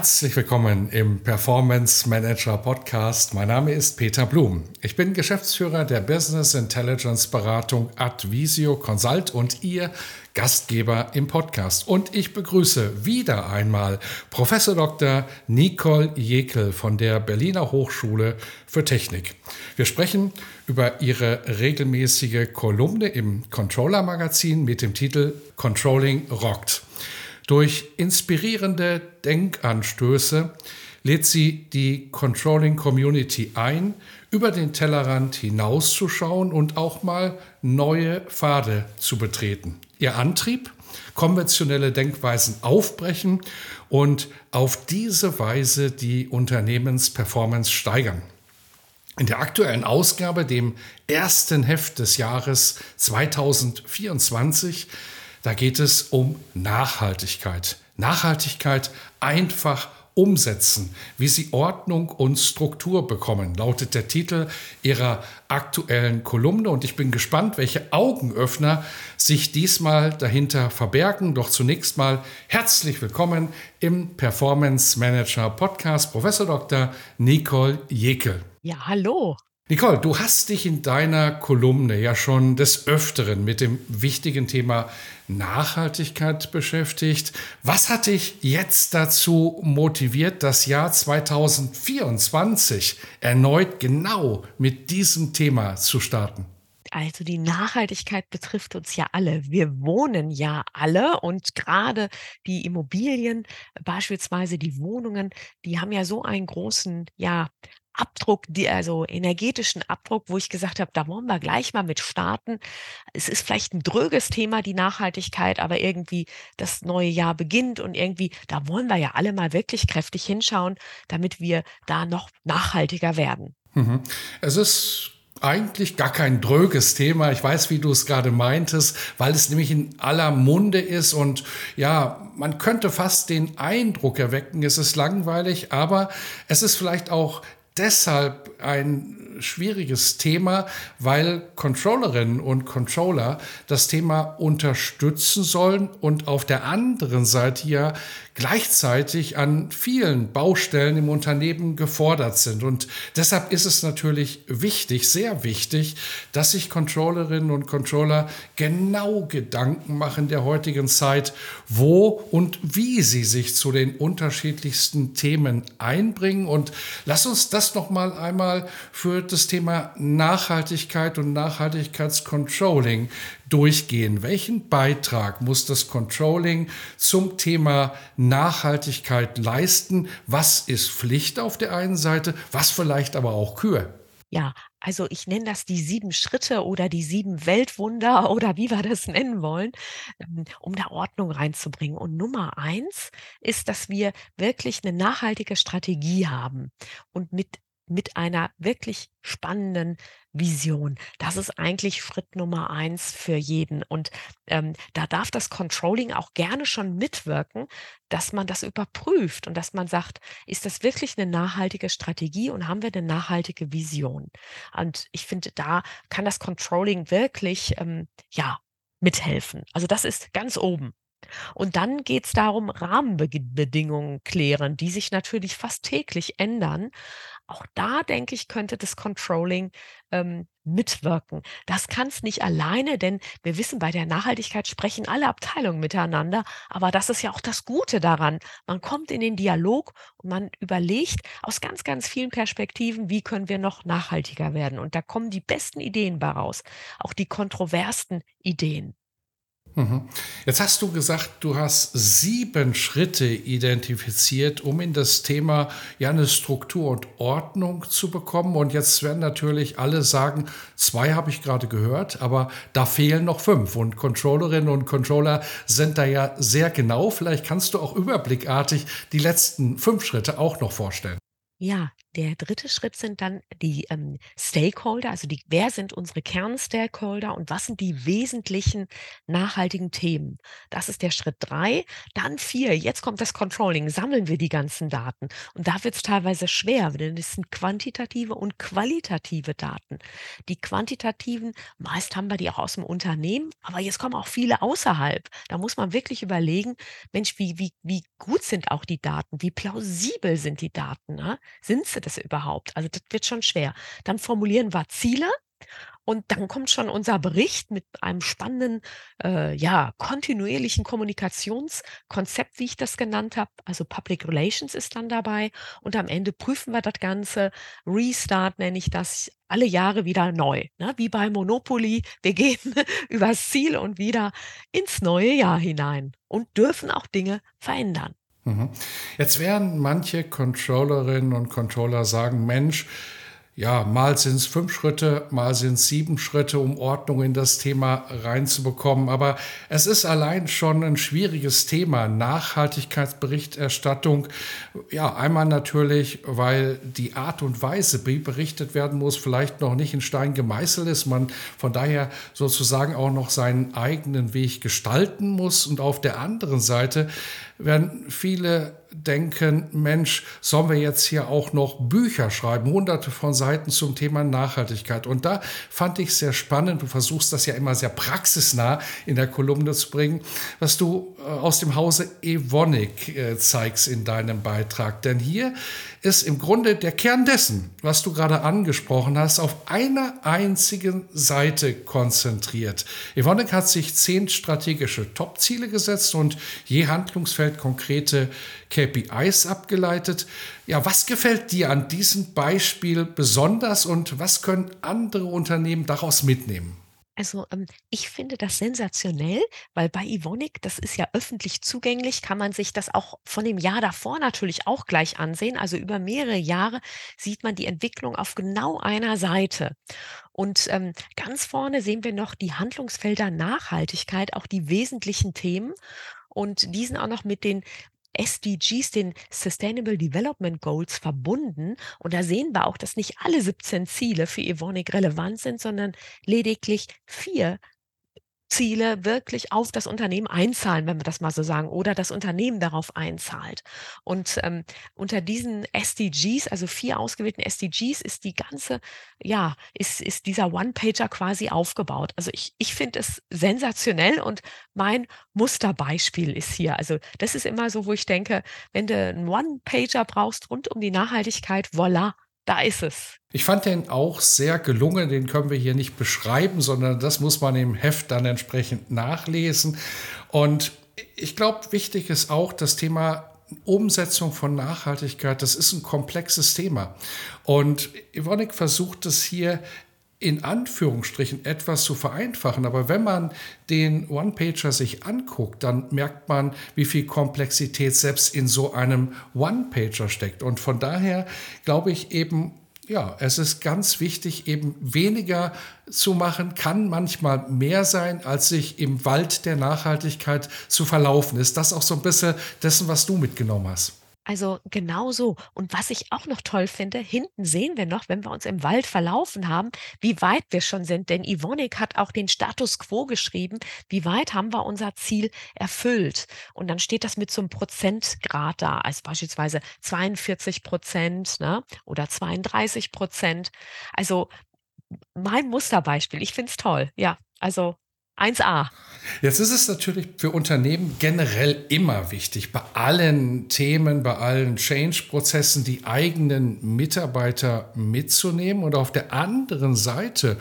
Herzlich willkommen im Performance Manager Podcast. Mein Name ist Peter Blum. Ich bin Geschäftsführer der Business Intelligence Beratung Advisio Consult und Ihr Gastgeber im Podcast. Und ich begrüße wieder einmal Professor Dr. Nicole Jekel von der Berliner Hochschule für Technik. Wir sprechen über ihre regelmäßige Kolumne im Controller Magazin mit dem Titel Controlling Rockt. Durch inspirierende Denkanstöße lädt sie die Controlling Community ein, über den Tellerrand hinauszuschauen und auch mal neue Pfade zu betreten. Ihr Antrieb? Konventionelle Denkweisen aufbrechen und auf diese Weise die Unternehmensperformance steigern. In der aktuellen Ausgabe, dem ersten Heft des Jahres 2024, da geht es um Nachhaltigkeit. Nachhaltigkeit einfach umsetzen, wie sie Ordnung und Struktur bekommen, lautet der Titel ihrer aktuellen Kolumne. Und ich bin gespannt, welche Augenöffner sich diesmal dahinter verbergen. Doch zunächst mal herzlich willkommen im Performance Manager Podcast, Professor Dr. Nicole Jekel. Ja, hallo. Nicole, du hast dich in deiner Kolumne ja schon des Öfteren mit dem wichtigen Thema Nachhaltigkeit beschäftigt. Was hat dich jetzt dazu motiviert, das Jahr 2024 erneut genau mit diesem Thema zu starten? Also die Nachhaltigkeit betrifft uns ja alle. Wir wohnen ja alle und gerade die Immobilien, beispielsweise die Wohnungen, die haben ja so einen großen ja, Abdruck, die, also energetischen Abdruck, wo ich gesagt habe, da wollen wir gleich mal mit starten. Es ist vielleicht ein dröges Thema, die Nachhaltigkeit, aber irgendwie das neue Jahr beginnt und irgendwie, da wollen wir ja alle mal wirklich kräftig hinschauen, damit wir da noch nachhaltiger werden. Mhm. Es ist eigentlich gar kein dröges Thema. Ich weiß, wie du es gerade meintest, weil es nämlich in aller Munde ist und ja, man könnte fast den Eindruck erwecken, es ist langweilig, aber es ist vielleicht auch deshalb ein schwieriges Thema, weil Controllerinnen und Controller das Thema unterstützen sollen und auf der anderen Seite ja gleichzeitig an vielen Baustellen im Unternehmen gefordert sind. Und deshalb ist es natürlich wichtig, sehr wichtig, dass sich Controllerinnen und Controller genau Gedanken machen der heutigen Zeit, wo und wie sie sich zu den unterschiedlichsten Themen einbringen. Und lass uns das noch mal einmal für das Thema Nachhaltigkeit und Nachhaltigkeitscontrolling durchgehen. Welchen Beitrag muss das Controlling zum Thema Nachhaltigkeit leisten? Was ist Pflicht auf der einen Seite, was vielleicht aber auch Kür? Ja, also ich nenne das die sieben Schritte oder die sieben Weltwunder oder wie wir das nennen wollen, ähm, um da Ordnung reinzubringen. Und Nummer eins ist, dass wir wirklich eine nachhaltige Strategie haben und mit mit einer wirklich spannenden Vision. Das ist eigentlich Schritt Nummer eins für jeden. Und ähm, da darf das Controlling auch gerne schon mitwirken, dass man das überprüft und dass man sagt, ist das wirklich eine nachhaltige Strategie und haben wir eine nachhaltige Vision? Und ich finde, da kann das Controlling wirklich ähm, ja mithelfen. Also das ist ganz oben. Und dann geht es darum, Rahmenbedingungen klären, die sich natürlich fast täglich ändern. Auch da, denke ich, könnte das Controlling ähm, mitwirken. Das kann es nicht alleine, denn wir wissen, bei der Nachhaltigkeit sprechen alle Abteilungen miteinander. Aber das ist ja auch das Gute daran. Man kommt in den Dialog und man überlegt aus ganz, ganz vielen Perspektiven, wie können wir noch nachhaltiger werden. Und da kommen die besten Ideen bei raus, auch die kontroversten Ideen. Mhm. Jetzt hast du gesagt, du hast sieben Schritte identifiziert, um in das Thema ja eine Struktur und Ordnung zu bekommen. Und jetzt werden natürlich alle sagen, zwei habe ich gerade gehört, aber da fehlen noch fünf. Und Controllerinnen und Controller sind da ja sehr genau. Vielleicht kannst du auch überblickartig die letzten fünf Schritte auch noch vorstellen. Ja, der dritte Schritt sind dann die ähm, Stakeholder, also die, wer sind unsere Kernstakeholder und was sind die wesentlichen nachhaltigen Themen? Das ist der Schritt drei. Dann vier, jetzt kommt das Controlling, sammeln wir die ganzen Daten. Und da wird es teilweise schwer, denn es sind quantitative und qualitative Daten. Die quantitativen, meist haben wir die auch aus dem Unternehmen, aber jetzt kommen auch viele außerhalb. Da muss man wirklich überlegen, Mensch, wie, wie, wie gut sind auch die Daten? Wie plausibel sind die Daten? Ne? Sind sie das überhaupt? Also das wird schon schwer. Dann formulieren wir Ziele und dann kommt schon unser Bericht mit einem spannenden, äh, ja, kontinuierlichen Kommunikationskonzept, wie ich das genannt habe. Also Public Relations ist dann dabei. Und am Ende prüfen wir das Ganze. Restart nenne ich das alle Jahre wieder neu. Ne? Wie bei Monopoly. Wir gehen übers Ziel und wieder ins neue Jahr hinein und dürfen auch Dinge verändern. Mhm. Jetzt werden manche Controllerinnen und Controller sagen, Mensch, ja, mal sind es fünf Schritte, mal sind es sieben Schritte, um Ordnung in das Thema reinzubekommen. Aber es ist allein schon ein schwieriges Thema, Nachhaltigkeitsberichterstattung. Ja, einmal natürlich, weil die Art und Weise, wie berichtet werden muss, vielleicht noch nicht in Stein gemeißelt ist. Man von daher sozusagen auch noch seinen eigenen Weg gestalten muss. Und auf der anderen Seite werden viele denken, Mensch, sollen wir jetzt hier auch noch Bücher schreiben, hunderte von Seiten zum Thema Nachhaltigkeit. Und da fand ich sehr spannend, du versuchst das ja immer sehr praxisnah in der Kolumne zu bringen, was du äh, aus dem Hause Evonik äh, zeigst in deinem Beitrag. Denn hier ist im Grunde der Kern dessen, was du gerade angesprochen hast, auf einer einzigen Seite konzentriert. Evonik hat sich zehn strategische Top-Ziele gesetzt und je Handlungsfeld konkrete KPIs abgeleitet. Ja, was gefällt dir an diesem Beispiel besonders und was können andere Unternehmen daraus mitnehmen? Also ähm, ich finde das sensationell, weil bei Evonik, das ist ja öffentlich zugänglich, kann man sich das auch von dem Jahr davor natürlich auch gleich ansehen. Also über mehrere Jahre sieht man die Entwicklung auf genau einer Seite. Und ähm, ganz vorne sehen wir noch die Handlungsfelder Nachhaltigkeit, auch die wesentlichen Themen. Und die sind auch noch mit den SDGs, den Sustainable Development Goals, verbunden. Und da sehen wir auch, dass nicht alle 17 Ziele für Evonik relevant sind, sondern lediglich vier Ziele wirklich auf das Unternehmen einzahlen, wenn wir das mal so sagen, oder das Unternehmen darauf einzahlt. Und ähm, unter diesen SDGs, also vier ausgewählten SDGs, ist die ganze, ja, ist, ist dieser One-Pager quasi aufgebaut. Also ich, ich finde es sensationell und mein Musterbeispiel ist hier. Also das ist immer so, wo ich denke, wenn du einen One-Pager brauchst rund um die Nachhaltigkeit, voilà, da ist es. Ich fand den auch sehr gelungen. Den können wir hier nicht beschreiben, sondern das muss man im Heft dann entsprechend nachlesen. Und ich glaube, wichtig ist auch das Thema Umsetzung von Nachhaltigkeit. Das ist ein komplexes Thema. Und Ivonik versucht es hier in Anführungsstrichen etwas zu vereinfachen. Aber wenn man den One-Pager sich anguckt, dann merkt man, wie viel Komplexität selbst in so einem One-Pager steckt. Und von daher glaube ich eben, ja, es ist ganz wichtig, eben weniger zu machen, kann manchmal mehr sein, als sich im Wald der Nachhaltigkeit zu verlaufen. Ist das auch so ein bisschen dessen, was du mitgenommen hast? Also genau so. Und was ich auch noch toll finde, hinten sehen wir noch, wenn wir uns im Wald verlaufen haben, wie weit wir schon sind. Denn Ivonik hat auch den Status quo geschrieben. Wie weit haben wir unser Ziel erfüllt? Und dann steht das mit so einem Prozentgrad da, als beispielsweise 42 Prozent ne? oder 32 Prozent. Also mein Musterbeispiel. Ich finde es toll. Ja, also 1a. Jetzt ist es natürlich für Unternehmen generell immer wichtig, bei allen Themen, bei allen Change-Prozessen die eigenen Mitarbeiter mitzunehmen und auf der anderen Seite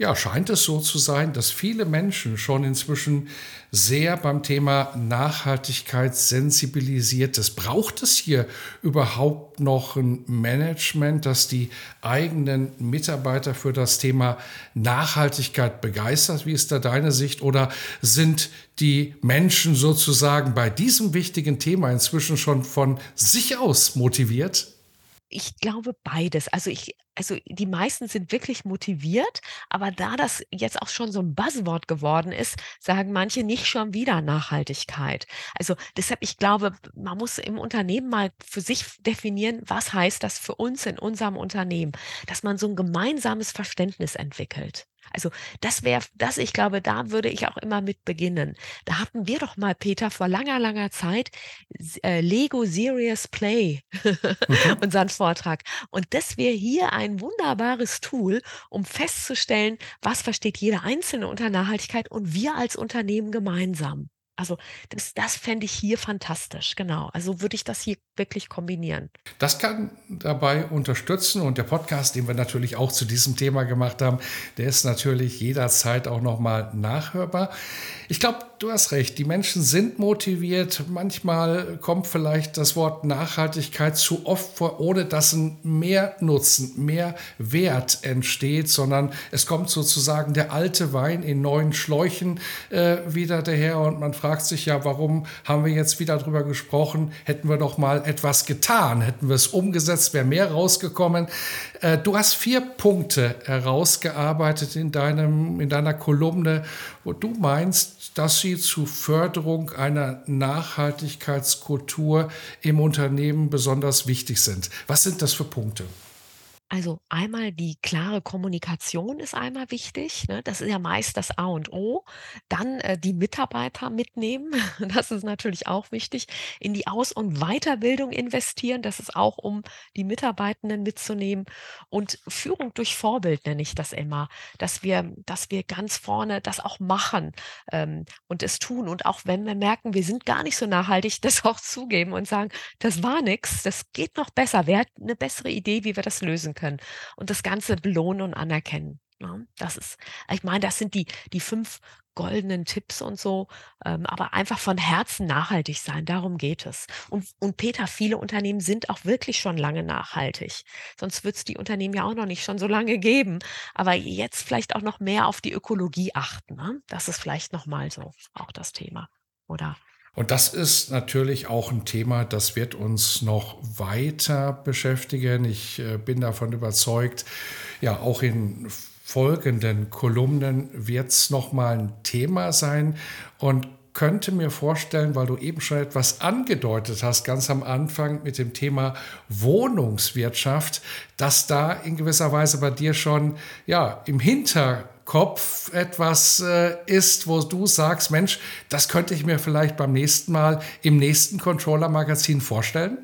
ja, scheint es so zu sein, dass viele Menschen schon inzwischen sehr beim Thema Nachhaltigkeit sensibilisiert ist. Braucht es hier überhaupt noch ein Management, das die eigenen Mitarbeiter für das Thema Nachhaltigkeit begeistert? Wie ist da deine Sicht? Oder sind die Menschen sozusagen bei diesem wichtigen Thema inzwischen schon von sich aus motiviert? Ich glaube beides. Also ich also die meisten sind wirklich motiviert, aber da das jetzt auch schon so ein Buzzword geworden ist, sagen manche nicht schon wieder Nachhaltigkeit. Also deshalb, ich glaube, man muss im Unternehmen mal für sich definieren, was heißt das für uns in unserem Unternehmen, dass man so ein gemeinsames Verständnis entwickelt. Also das wäre, das, ich glaube, da würde ich auch immer mit beginnen. Da hatten wir doch mal, Peter, vor langer, langer Zeit äh, Lego Serious Play, mhm. unseren Vortrag. Und das wäre hier ein wunderbares Tool, um festzustellen, was versteht jeder Einzelne unter Nachhaltigkeit und wir als Unternehmen gemeinsam. Also das, das fände ich hier fantastisch, genau. Also würde ich das hier wirklich kombinieren. Das kann dabei unterstützen und der Podcast, den wir natürlich auch zu diesem Thema gemacht haben, der ist natürlich jederzeit auch nochmal nachhörbar. Ich glaube, du hast recht, die Menschen sind motiviert. Manchmal kommt vielleicht das Wort Nachhaltigkeit zu oft vor, ohne dass ein mehr Nutzen, mehr Wert entsteht, sondern es kommt sozusagen der alte Wein in neuen Schläuchen äh, wieder daher und man fragt, sich ja, warum haben wir jetzt wieder darüber gesprochen? Hätten wir doch mal etwas getan, hätten wir es umgesetzt, wäre mehr rausgekommen. Äh, du hast vier Punkte herausgearbeitet in, deinem, in deiner Kolumne, wo du meinst, dass sie zur Förderung einer Nachhaltigkeitskultur im Unternehmen besonders wichtig sind. Was sind das für Punkte? Also einmal die klare Kommunikation ist einmal wichtig. Ne? Das ist ja meist das A und O. Dann äh, die Mitarbeiter mitnehmen. Das ist natürlich auch wichtig. In die Aus- und Weiterbildung investieren. Das ist auch, um die Mitarbeitenden mitzunehmen. Und Führung durch Vorbild nenne ich das immer. Dass wir, dass wir ganz vorne das auch machen ähm, und es tun. Und auch wenn wir merken, wir sind gar nicht so nachhaltig, das auch zugeben und sagen, das war nichts, das geht noch besser. Wer hat eine bessere Idee, wie wir das lösen können? Können und das Ganze belohnen und anerkennen. Ne? Das ist, ich meine, das sind die, die fünf goldenen Tipps und so, ähm, aber einfach von Herzen nachhaltig sein, darum geht es. Und, und Peter, viele Unternehmen sind auch wirklich schon lange nachhaltig. Sonst wird es die Unternehmen ja auch noch nicht schon so lange geben. Aber jetzt vielleicht auch noch mehr auf die Ökologie achten. Ne? Das ist vielleicht nochmal so auch das Thema. Oder und das ist natürlich auch ein Thema, das wird uns noch weiter beschäftigen. Ich äh, bin davon überzeugt, ja, auch in folgenden Kolumnen wird es nochmal ein Thema sein und könnte mir vorstellen, weil du eben schon etwas angedeutet hast, ganz am Anfang mit dem Thema Wohnungswirtschaft, dass da in gewisser Weise bei dir schon ja im Hintergrund Kopf etwas äh, ist, wo du sagst, Mensch, das könnte ich mir vielleicht beim nächsten Mal im nächsten Controller-Magazin vorstellen?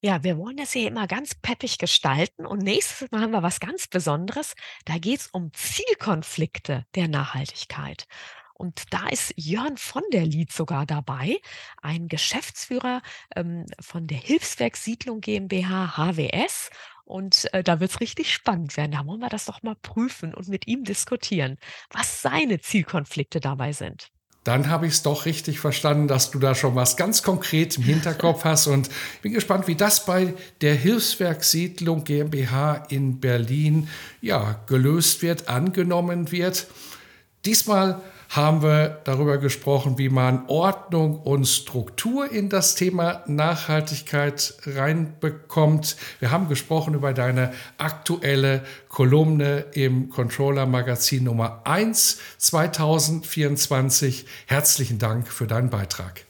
Ja, wir wollen das hier immer ganz peppig gestalten und nächstes Mal haben wir was ganz Besonderes. Da geht es um Zielkonflikte der Nachhaltigkeit. Und da ist Jörn von der Lied sogar dabei, ein Geschäftsführer ähm, von der Hilfswerk GmbH HWS. Und äh, da wird es richtig spannend werden. Da wollen wir das doch mal prüfen und mit ihm diskutieren, was seine Zielkonflikte dabei sind. Dann habe ich es doch richtig verstanden, dass du da schon was ganz konkret im Hinterkopf hast und bin gespannt, wie das bei der Hilfswerksiedlung GmbH in Berlin ja gelöst wird, angenommen wird. Diesmal haben wir darüber gesprochen, wie man Ordnung und Struktur in das Thema Nachhaltigkeit reinbekommt. Wir haben gesprochen über deine aktuelle Kolumne im Controller Magazin Nummer 1 2024. Herzlichen Dank für deinen Beitrag.